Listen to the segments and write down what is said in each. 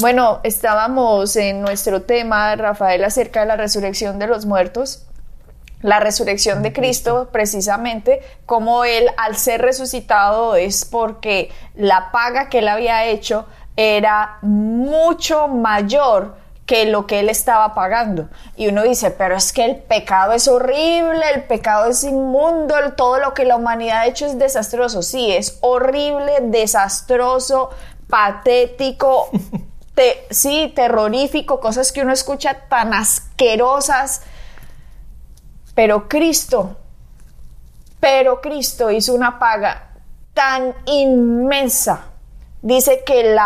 Bueno, estábamos en nuestro tema, Rafael, acerca de la resurrección de los muertos, la resurrección de Cristo, precisamente, como Él al ser resucitado es porque la paga que Él había hecho era mucho mayor que lo que él estaba pagando. Y uno dice, pero es que el pecado es horrible, el pecado es inmundo, todo lo que la humanidad ha hecho es desastroso. Sí, es horrible, desastroso, patético, sí, terrorífico, cosas que uno escucha tan asquerosas. Pero Cristo, pero Cristo hizo una paga tan inmensa. Dice que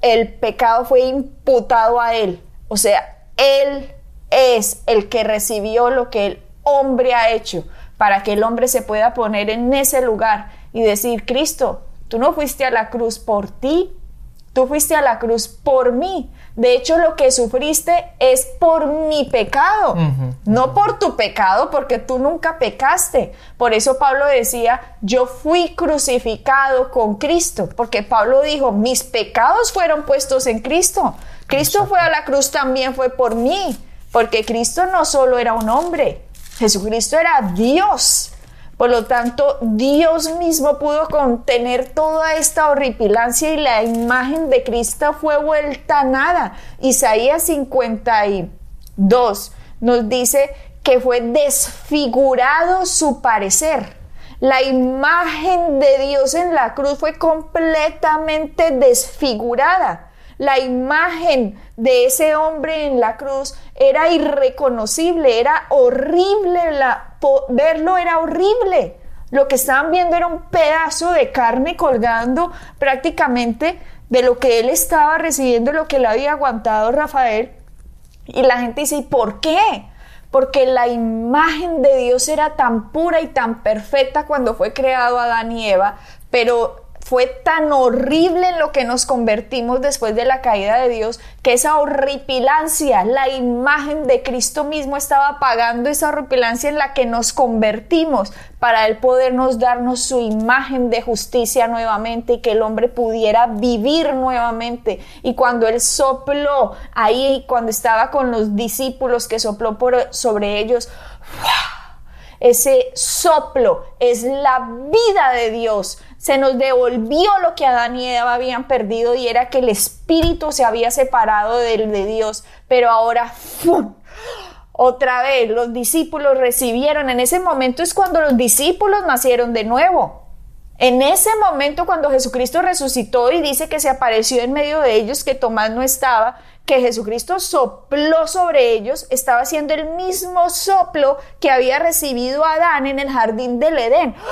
el pecado fue imputado a Él. O sea, Él es el que recibió lo que el hombre ha hecho para que el hombre se pueda poner en ese lugar y decir, Cristo, tú no fuiste a la cruz por ti, Tú fuiste a la cruz por mí. De hecho, lo que sufriste es por mi pecado, no por tu pecado, porque tú nunca pecaste. Por eso Pablo decía, yo fui crucificado con Cristo, porque Pablo dijo, mis pecados fueron puestos en Cristo. Cristo fue a la cruz también fue por mí, porque Cristo no solo era un hombre, Jesucristo era Dios. Por lo tanto, Dios mismo pudo contener toda esta horripilancia y la imagen de Cristo fue vuelta a nada. Isaías 52 nos dice que fue desfigurado su parecer. La imagen de Dios en la cruz fue completamente desfigurada. La imagen de ese hombre en la cruz era irreconocible, era horrible, la, verlo era horrible. Lo que estaban viendo era un pedazo de carne colgando prácticamente de lo que él estaba recibiendo, lo que le había aguantado Rafael. Y la gente dice, ¿y por qué? Porque la imagen de Dios era tan pura y tan perfecta cuando fue creado Adán y Eva, pero fue tan horrible en lo que nos convertimos después de la caída de Dios, que esa horripilancia, la imagen de Cristo mismo estaba pagando esa horripilancia en la que nos convertimos para Él podernos darnos su imagen de justicia nuevamente y que el hombre pudiera vivir nuevamente. Y cuando Él sopló ahí, cuando estaba con los discípulos que sopló sobre ellos, ese soplo es la vida de Dios. Se nos devolvió lo que Adán y Eva habían perdido y era que el espíritu se había separado del de Dios. Pero ahora, otra vez, los discípulos recibieron. En ese momento es cuando los discípulos nacieron de nuevo. En ese momento cuando Jesucristo resucitó y dice que se apareció en medio de ellos, que Tomás no estaba, que Jesucristo sopló sobre ellos estaba haciendo el mismo soplo que había recibido Adán en el jardín del Edén.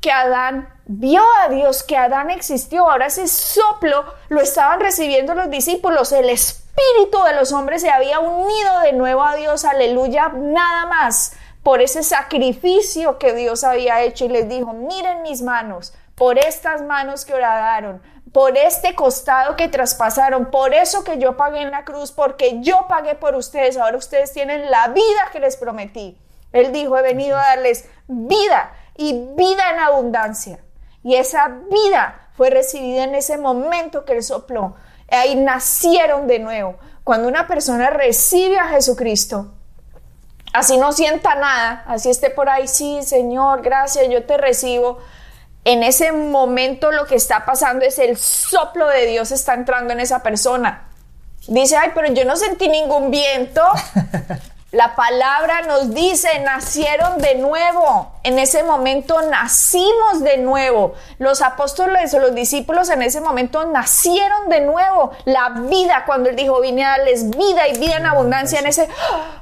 Que Adán vio a Dios, que Adán existió. Ahora ese soplo lo estaban recibiendo los discípulos. El espíritu de los hombres se había unido de nuevo a Dios. Aleluya. Nada más por ese sacrificio que Dios había hecho y les dijo, miren mis manos, por estas manos que oradaron, por este costado que traspasaron, por eso que yo pagué en la cruz, porque yo pagué por ustedes, ahora ustedes tienen la vida que les prometí. Él dijo, he venido a darles vida y vida en abundancia. Y esa vida fue recibida en ese momento que él sopló. Ahí nacieron de nuevo. Cuando una persona recibe a Jesucristo, así no sienta nada, así esté por ahí, sí, Señor, gracias, yo te recibo en ese momento lo que está pasando es el soplo de Dios está entrando en esa persona. Dice, ay, pero yo no sentí ningún viento. La palabra nos dice, nacieron de nuevo. En ese momento nacimos de nuevo. Los apóstoles o los discípulos en ese momento nacieron de nuevo. La vida, cuando él dijo, vine a darles vida y vida en abundancia, en ese,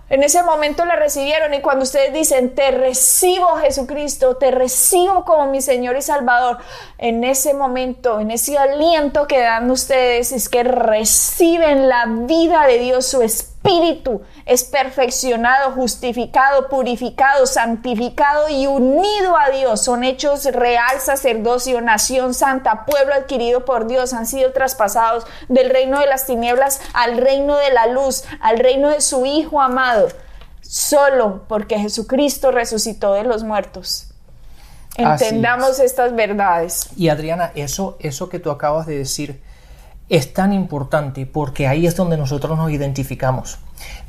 en ese momento la recibieron. Y cuando ustedes dicen, te recibo Jesucristo, te recibo como mi Señor y Salvador, en ese momento, en ese aliento que dan ustedes, es que reciben la vida de Dios, su espíritu es perfeccionado, justificado, purificado, santificado y unido a Dios. Son hechos real, sacerdocio, nación santa, pueblo adquirido por Dios. Han sido traspasados del reino de las tinieblas al reino de la luz, al reino de su Hijo amado, solo porque Jesucristo resucitó de los muertos. Entendamos estas verdades. Y Adriana, eso, eso que tú acabas de decir es tan importante porque ahí es donde nosotros nos identificamos.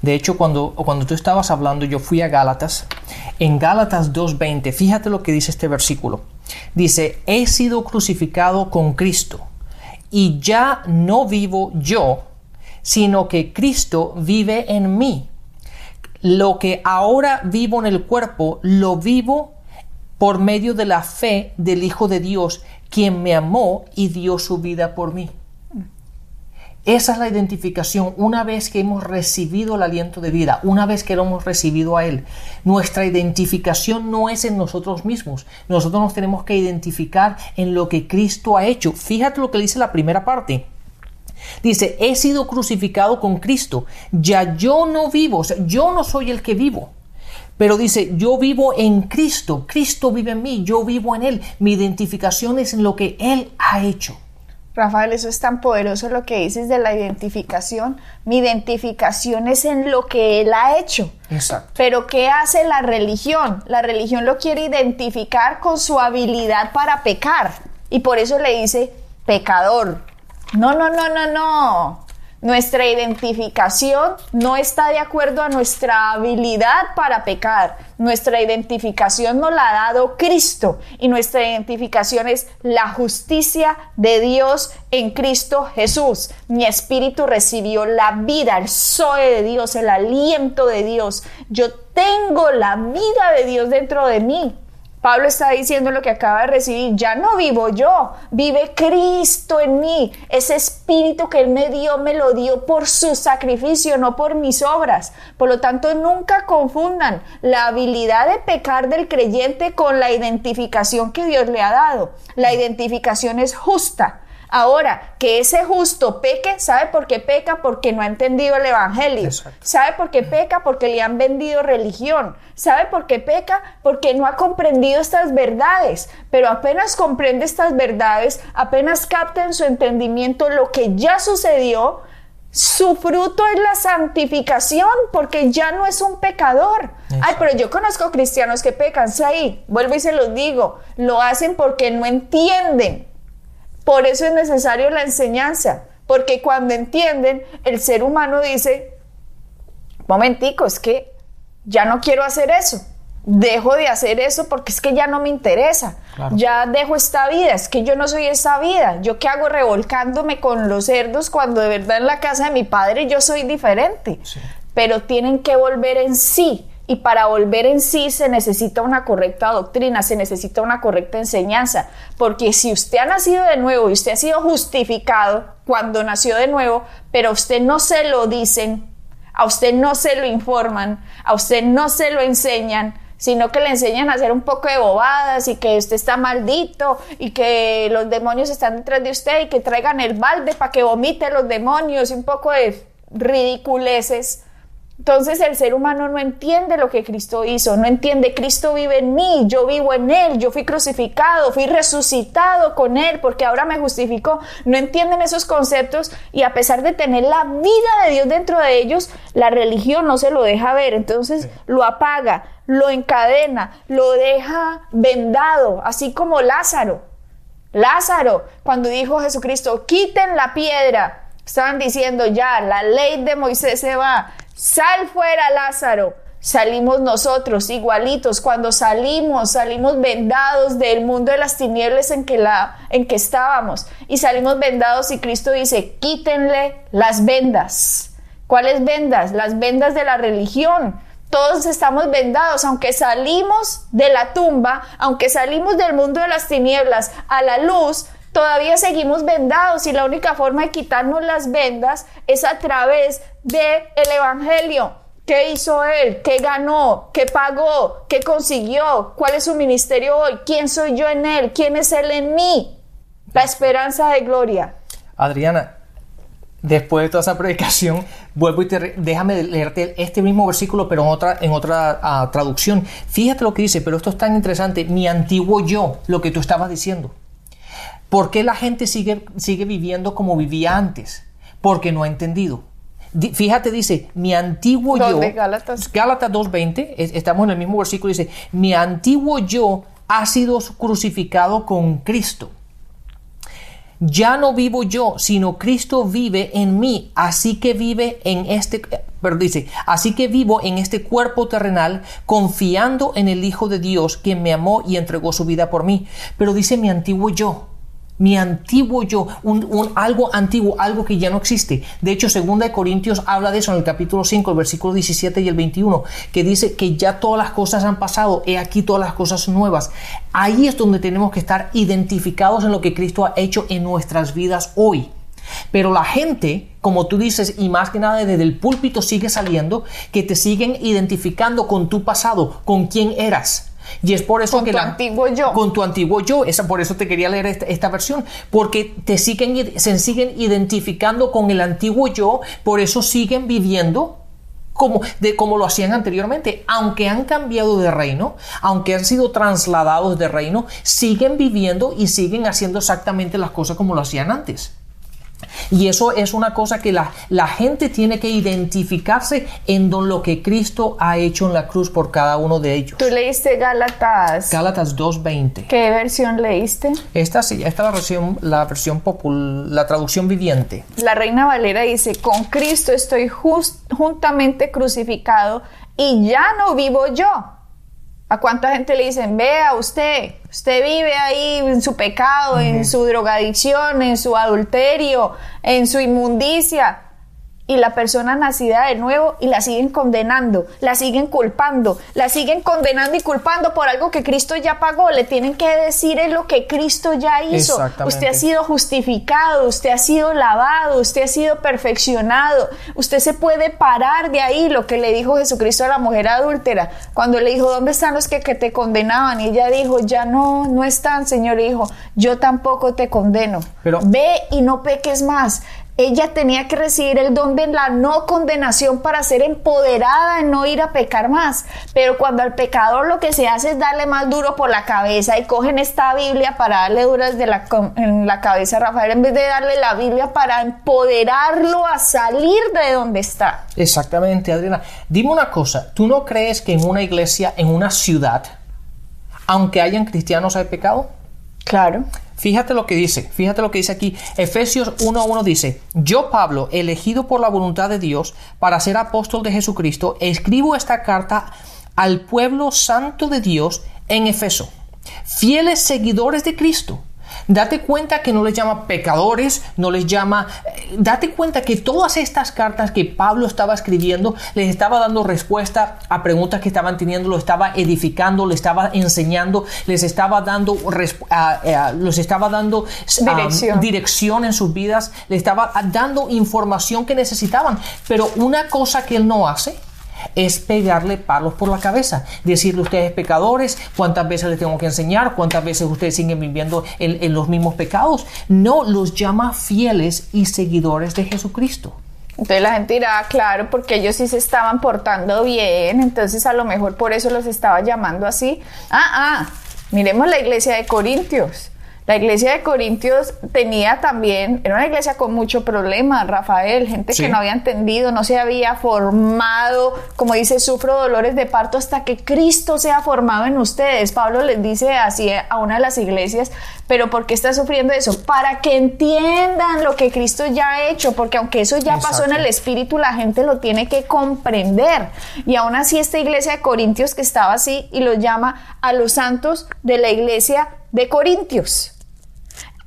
De hecho, cuando, cuando tú estabas hablando, yo fui a Gálatas. En Gálatas 2.20, fíjate lo que dice este versículo. Dice, he sido crucificado con Cristo y ya no vivo yo, sino que Cristo vive en mí. Lo que ahora vivo en el cuerpo, lo vivo por medio de la fe del Hijo de Dios, quien me amó y dio su vida por mí. Esa es la identificación una vez que hemos recibido el aliento de vida, una vez que lo hemos recibido a Él. Nuestra identificación no es en nosotros mismos. Nosotros nos tenemos que identificar en lo que Cristo ha hecho. Fíjate lo que dice la primera parte. Dice, he sido crucificado con Cristo. Ya yo no vivo, o sea, yo no soy el que vivo. Pero dice, yo vivo en Cristo, Cristo vive en mí, yo vivo en Él. Mi identificación es en lo que Él ha hecho. Rafael, eso es tan poderoso lo que dices de la identificación. Mi identificación es en lo que Él ha hecho. Exacto. Pero ¿qué hace la religión? La religión lo quiere identificar con su habilidad para pecar. Y por eso le dice pecador. No, no, no, no, no. Nuestra identificación no está de acuerdo a nuestra habilidad para pecar. Nuestra identificación nos la ha dado Cristo y nuestra identificación es la justicia de Dios en Cristo Jesús. Mi espíritu recibió la vida, el Zoe de Dios, el aliento de Dios. Yo tengo la vida de Dios dentro de mí. Pablo está diciendo lo que acaba de recibir, ya no vivo yo, vive Cristo en mí. Ese espíritu que Él me dio, me lo dio por su sacrificio, no por mis obras. Por lo tanto, nunca confundan la habilidad de pecar del creyente con la identificación que Dios le ha dado. La identificación es justa. Ahora, que ese justo peque, ¿sabe por qué peca? Porque no ha entendido el Evangelio. ¿Sabe por qué peca? Porque le han vendido religión. ¿Sabe por qué peca? Porque no ha comprendido estas verdades. Pero apenas comprende estas verdades, apenas capta en su entendimiento lo que ya sucedió, su fruto es la santificación, porque ya no es un pecador. Ay, pero yo conozco cristianos que pecan, sí, ahí, vuelvo y se los digo, lo hacen porque no entienden por eso es necesario la enseñanza, porque cuando entienden, el ser humano dice, momentico, es que ya no quiero hacer eso, dejo de hacer eso porque es que ya no me interesa, ya dejo esta vida, es que yo no soy esa vida, yo qué hago revolcándome con los cerdos cuando de verdad en la casa de mi padre yo soy diferente, pero tienen que volver en sí y para volver en sí se necesita una correcta doctrina, se necesita una correcta enseñanza, porque si usted ha nacido de nuevo y usted ha sido justificado cuando nació de nuevo, pero a usted no se lo dicen, a usted no se lo informan, a usted no se lo enseñan, sino que le enseñan a hacer un poco de bobadas y que usted está maldito y que los demonios están detrás de usted y que traigan el balde para que vomite los demonios y un poco de ridiculeces entonces el ser humano no entiende lo que Cristo hizo, no entiende, Cristo vive en mí, yo vivo en Él, yo fui crucificado, fui resucitado con Él porque ahora me justificó. No entienden esos conceptos y a pesar de tener la vida de Dios dentro de ellos, la religión no se lo deja ver, entonces lo apaga, lo encadena, lo deja vendado, así como Lázaro. Lázaro, cuando dijo Jesucristo, quiten la piedra, estaban diciendo ya, la ley de Moisés se va, Sal fuera, Lázaro. Salimos nosotros igualitos. Cuando salimos, salimos vendados del mundo de las tinieblas en que, la, en que estábamos. Y salimos vendados y Cristo dice, quítenle las vendas. ¿Cuáles vendas? Las vendas de la religión. Todos estamos vendados, aunque salimos de la tumba, aunque salimos del mundo de las tinieblas a la luz, todavía seguimos vendados y la única forma de quitarnos las vendas es a través del el Evangelio. ¿Qué hizo él? ¿Qué ganó? ¿Qué pagó? ¿Qué consiguió? ¿Cuál es su ministerio hoy? ¿Quién soy yo en él? ¿Quién es él en mí? La esperanza de gloria. Adriana, después de toda esa predicación, vuelvo y te, déjame leerte este mismo versículo, pero en otra, en otra ah, traducción. Fíjate lo que dice, pero esto es tan interesante. Mi antiguo yo, lo que tú estabas diciendo. ¿Por qué la gente sigue, sigue viviendo como vivía antes? Porque no ha entendido. Fíjate, dice, mi antiguo yo. Gálatas. Gálatas 2.20, estamos en el mismo versículo, dice, mi antiguo yo ha sido crucificado con Cristo. Ya no vivo yo, sino Cristo vive en mí, así que vive en este, pero dice, así que vivo en este cuerpo terrenal, confiando en el Hijo de Dios, quien me amó y entregó su vida por mí. Pero dice mi antiguo yo mi antiguo yo, un, algo antiguo, algo que ya no existe. De hecho, segunda de Corintios habla de eso en el capítulo 5, el versículo 17 y el 21, que dice que ya todas las cosas han pasado, he aquí todas las cosas nuevas. Ahí es donde tenemos que estar identificados en lo que Cristo ha hecho en nuestras vidas hoy. Pero la gente, como tú dices, y más que nada desde el púlpito sigue saliendo, que te siguen identificando con tu pasado, con quién eras. Y es por eso con que tu antiguo yo. Con tu antiguo yo. Esa, por eso te quería leer esta, versión. Porque te siguen, se siguen identificando con el antiguo yo. Por eso siguen viviendo como, de, como lo hacían anteriormente. Aunque han cambiado de reino, aunque han sido trasladados de reino, siguen viviendo y siguen haciendo exactamente las cosas como lo hacían antes. Y eso es una cosa que la, la, gente tiene que identificarse en lo que Cristo ha hecho en la cruz por cada uno de ellos. ¿Tú leíste Gálatas? Gálatas 2.20. ¿Qué versión leíste? Esta sí, esta es la versión, la versión popular, la traducción viviente. La Reina Valera dice, con Cristo estoy juntamente crucificado y ya no vivo yo ¿A cuánta gente le dicen, vea usted, usted vive ahí en su pecado, en su drogadicción, en su adulterio, en su inmundicia? Y la persona nacida de nuevo y la siguen condenando, la siguen culpando, la siguen condenando y culpando por algo que Cristo ya pagó. Le tienen que decir es lo que Cristo ya hizo. Usted ha sido justificado, usted ha sido lavado, usted ha sido perfeccionado. Usted se puede parar de ahí, lo que le dijo Jesucristo a la mujer adúltera, cuando le dijo, ¿dónde están los que, que te condenaban? Y ella dijo, ya no, no están, Señor. Y dijo, yo tampoco te condeno. Pero, Ve y no peques más ella tenía que recibir el don de la no condenación para ser empoderada en no ir a pecar más. Pero cuando al pecador lo que se hace es darle más duro por la cabeza y cogen esta Biblia para darle duras de la, en la cabeza a Rafael en vez de darle la Biblia para empoderarlo a salir de donde está. Exactamente, Adriana. Dime una cosa, ¿tú no crees que en una iglesia, en una ciudad, aunque hayan cristianos, hay pecado? Claro. Fíjate lo que dice, fíjate lo que dice aquí. Efesios 1.1 dice, yo Pablo, elegido por la voluntad de Dios para ser apóstol de Jesucristo, escribo esta carta al pueblo santo de Dios en Efeso, fieles seguidores de Cristo Date cuenta que no les llama pecadores, no les llama... Eh, date cuenta que todas estas cartas que Pablo estaba escribiendo les estaba dando respuesta a preguntas que estaban teniendo, lo estaba edificando, le estaba enseñando, les estaba dando, los estaba dando dirección. dirección en sus vidas, les estaba dando información que necesitaban. Pero una cosa que él no hace es pegarle palos por la cabeza, decirle ustedes pecadores, cuántas veces les tengo que enseñar, cuántas veces ustedes siguen viviendo en, los mismos pecados. No, los llama fieles y seguidores de Jesucristo. Entonces la gente dirá, ah, claro, porque ellos sí se estaban portando bien, entonces a lo mejor por eso los estaba llamando así. Ah, ah, miremos la iglesia de Corintios. La iglesia de Corintios tenía también, era una iglesia con mucho problema, Rafael, gente que no había entendido, no se había formado, como dice, sufro dolores de parto hasta que Cristo sea formado en ustedes. Pablo les dice así a una de las iglesias, pero ¿por qué está sufriendo eso? Para que entiendan lo que Cristo ya ha hecho, porque aunque eso ya pasó en el Espíritu, la gente lo tiene que comprender. Y aún así esta iglesia de Corintios que estaba así y lo llama a los santos de la iglesia de Corintios.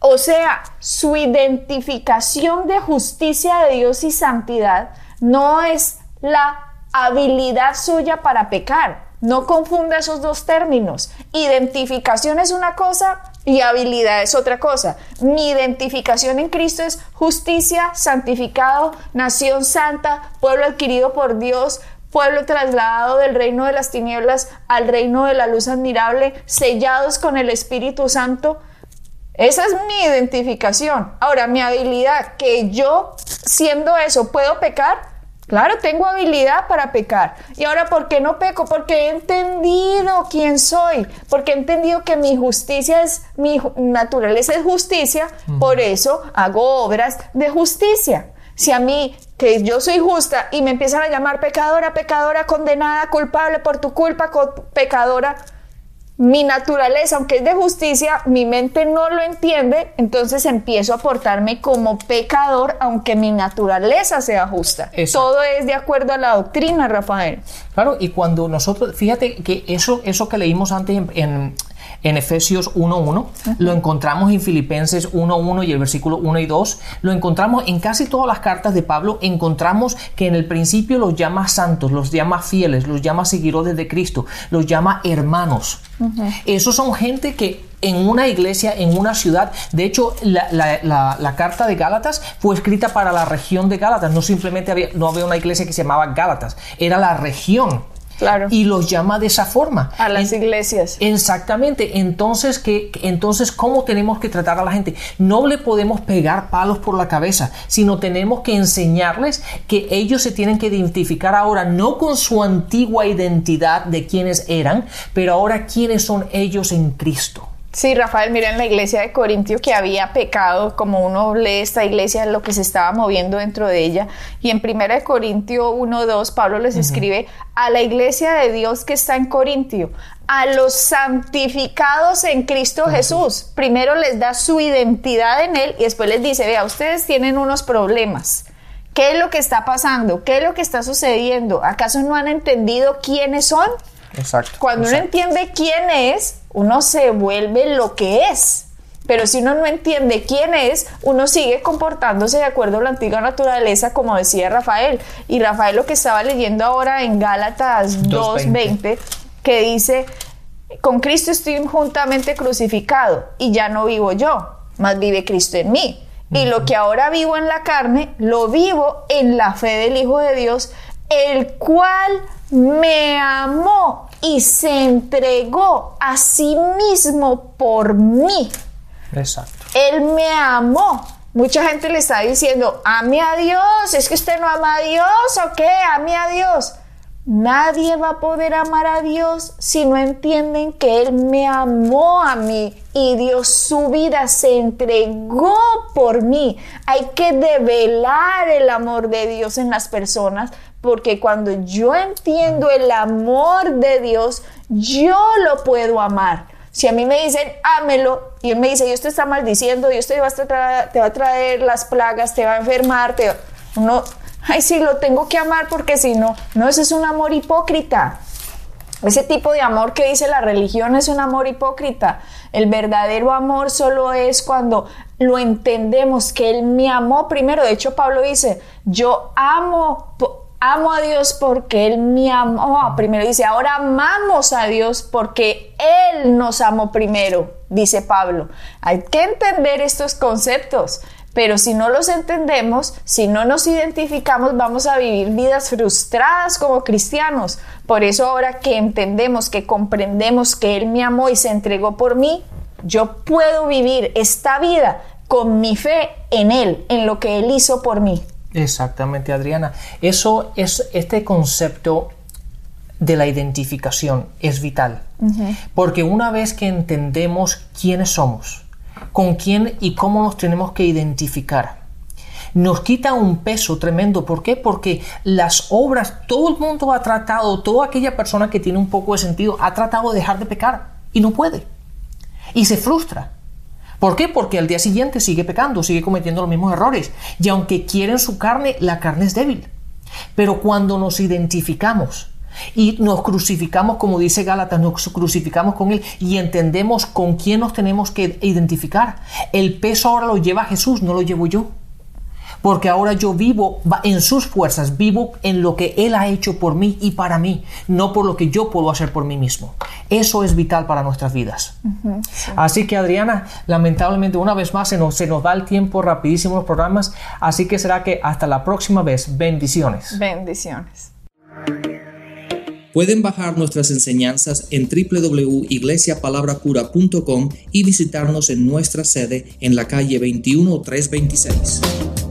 O sea, su identificación de justicia de Dios y santidad no es la habilidad suya para pecar. No confunda esos dos términos. Identificación es una cosa y habilidad es otra cosa. Mi identificación en Cristo es justicia, santificado, nación santa, pueblo adquirido por Dios, pueblo trasladado del reino de las tinieblas al reino de la luz admirable, sellados con el Espíritu Santo esa es mi identificación. Ahora, mi habilidad, que yo siendo eso puedo pecar, Claro, tengo habilidad para pecar. Y ahora, ¿por qué no peco? Porque he entendido quién soy, porque he entendido que mi justicia es, mi naturaleza es justicia, por eso hago obras de justicia. Si a mí, que yo soy justa y me empiezan a llamar pecadora, pecadora, condenada, culpable por tu culpa, pecadora, mi naturaleza, aunque es de justicia, mi mente no lo entiende, entonces empiezo a portarme como pecador, aunque mi naturaleza sea justa. Todo es de acuerdo a la doctrina, Rafael. Claro, y cuando nosotros, fíjate que eso, eso que leímos antes en en Efesios 1.1, lo encontramos en Filipenses 1.1 y el versículo 1 y 2, lo encontramos en casi todas las cartas de Pablo, encontramos que en el principio los llama santos, los llama fieles, los llama seguidores de Cristo, los llama hermanos. Esos son gente que en una iglesia, en una ciudad. De hecho, la, carta de Gálatas fue escrita para la región de Gálatas. No simplemente había, no había una iglesia que se llamaba Gálatas, era la región y los llama de esa forma. A las iglesias. Exactamente. Entonces, ¿qué, entonces, ¿cómo tenemos que tratar a la gente? No le podemos pegar palos por la cabeza, sino tenemos que enseñarles que ellos se tienen que identificar ahora no con su antigua identidad de quienes eran, pero ahora quiénes son ellos en Cristo. Sí, Rafael, mira en la iglesia de Corintio que había pecado, como uno lee esta iglesia, lo que se estaba moviendo dentro de ella. Y en 1 Corintio 1.2, Pablo les escribe a la iglesia de Dios que está en Corintio, a los santificados en Cristo Jesús. Primero les da su identidad en Él y después les dice, vea, ustedes tienen unos problemas. ¿Qué es lo que está pasando? ¿Qué es lo que está sucediendo? ¿Acaso no han entendido quiénes son? Exacto. Cuando uno entiende quién es, uno se vuelve lo que es. Pero si uno no entiende quién es, uno sigue comportándose de acuerdo a la antigua naturaleza, como decía Rafael. Y Rafael lo que estaba leyendo ahora en Gálatas 2.20, que dice, con Cristo estoy juntamente crucificado y ya no vivo yo, más vive Cristo en mí. Y lo que ahora vivo en la carne, lo vivo en la fe del Hijo de Dios, el cual me amó y se entregó a sí mismo por mí. Exacto. Él me amó. Mucha gente le está diciendo, ame a Dios, es que usted no ama a Dios o qué, ame a Dios. Nadie va a poder amar a Dios si no entienden que Él me amó a mí y dio su vida, se entregó por mí. Hay que develar el amor de Dios en las personas porque cuando yo entiendo el amor de Dios, yo lo puedo amar. Si a mí me dicen, ámelo, y él me dice, Dios te está maldiciendo, Dios te va a traer, te va a traer las plagas, te va a enfermar, te uno, ay, sí, lo tengo que amar porque si no, no, ese es un amor hipócrita. Ese tipo de amor que dice la religión es un amor hipócrita. El verdadero amor solo es cuando lo entendemos que Él me amó primero. De hecho, Pablo dice, yo amo amo a Dios porque Él me amó. Primero dice, ahora amamos a Dios porque Él nos amó primero, dice Pablo. Hay que entender estos conceptos. Pero si no los entendemos, si no nos identificamos, vamos a vivir vidas frustradas como cristianos. Por eso ahora que entendemos, que comprendemos que Él me amó y se entregó por mí, yo puedo vivir esta vida con mi fe en Él, en lo que Él hizo por mí. Exactamente, Adriana. Eso es este concepto de la identificación es vital. Porque una vez que entendemos quiénes somos, con quién y cómo nos tenemos que identificar, nos quita un peso tremendo. ¿Por qué? Porque las obras, todo el mundo ha tratado, toda aquella persona que tiene un poco de sentido, ha tratado de dejar de pecar y no puede. Y se frustra. ¿Por qué? Porque al día siguiente sigue pecando, sigue cometiendo los mismos errores. Y aunque quieren su carne, la carne es débil. Pero cuando nos identificamos y nos crucificamos, como dice Gálatas, nos crucificamos con Él y entendemos con quién nos tenemos que identificar, el peso ahora lo lleva Jesús, no lo llevo yo porque ahora yo vivo en sus fuerzas, vivo en lo que Él ha hecho por mí y para mí, no por lo que yo puedo hacer por mí mismo. Eso es vital para nuestras vidas. Así que Adriana, lamentablemente una vez más se nos, se nos da el tiempo rapidísimo los programas, así que será que hasta la próxima vez, bendiciones. Bendiciones. Pueden bajar nuestras enseñanzas en www.iglesiapalabracura.com y visitarnos en nuestra sede en la calle 21326.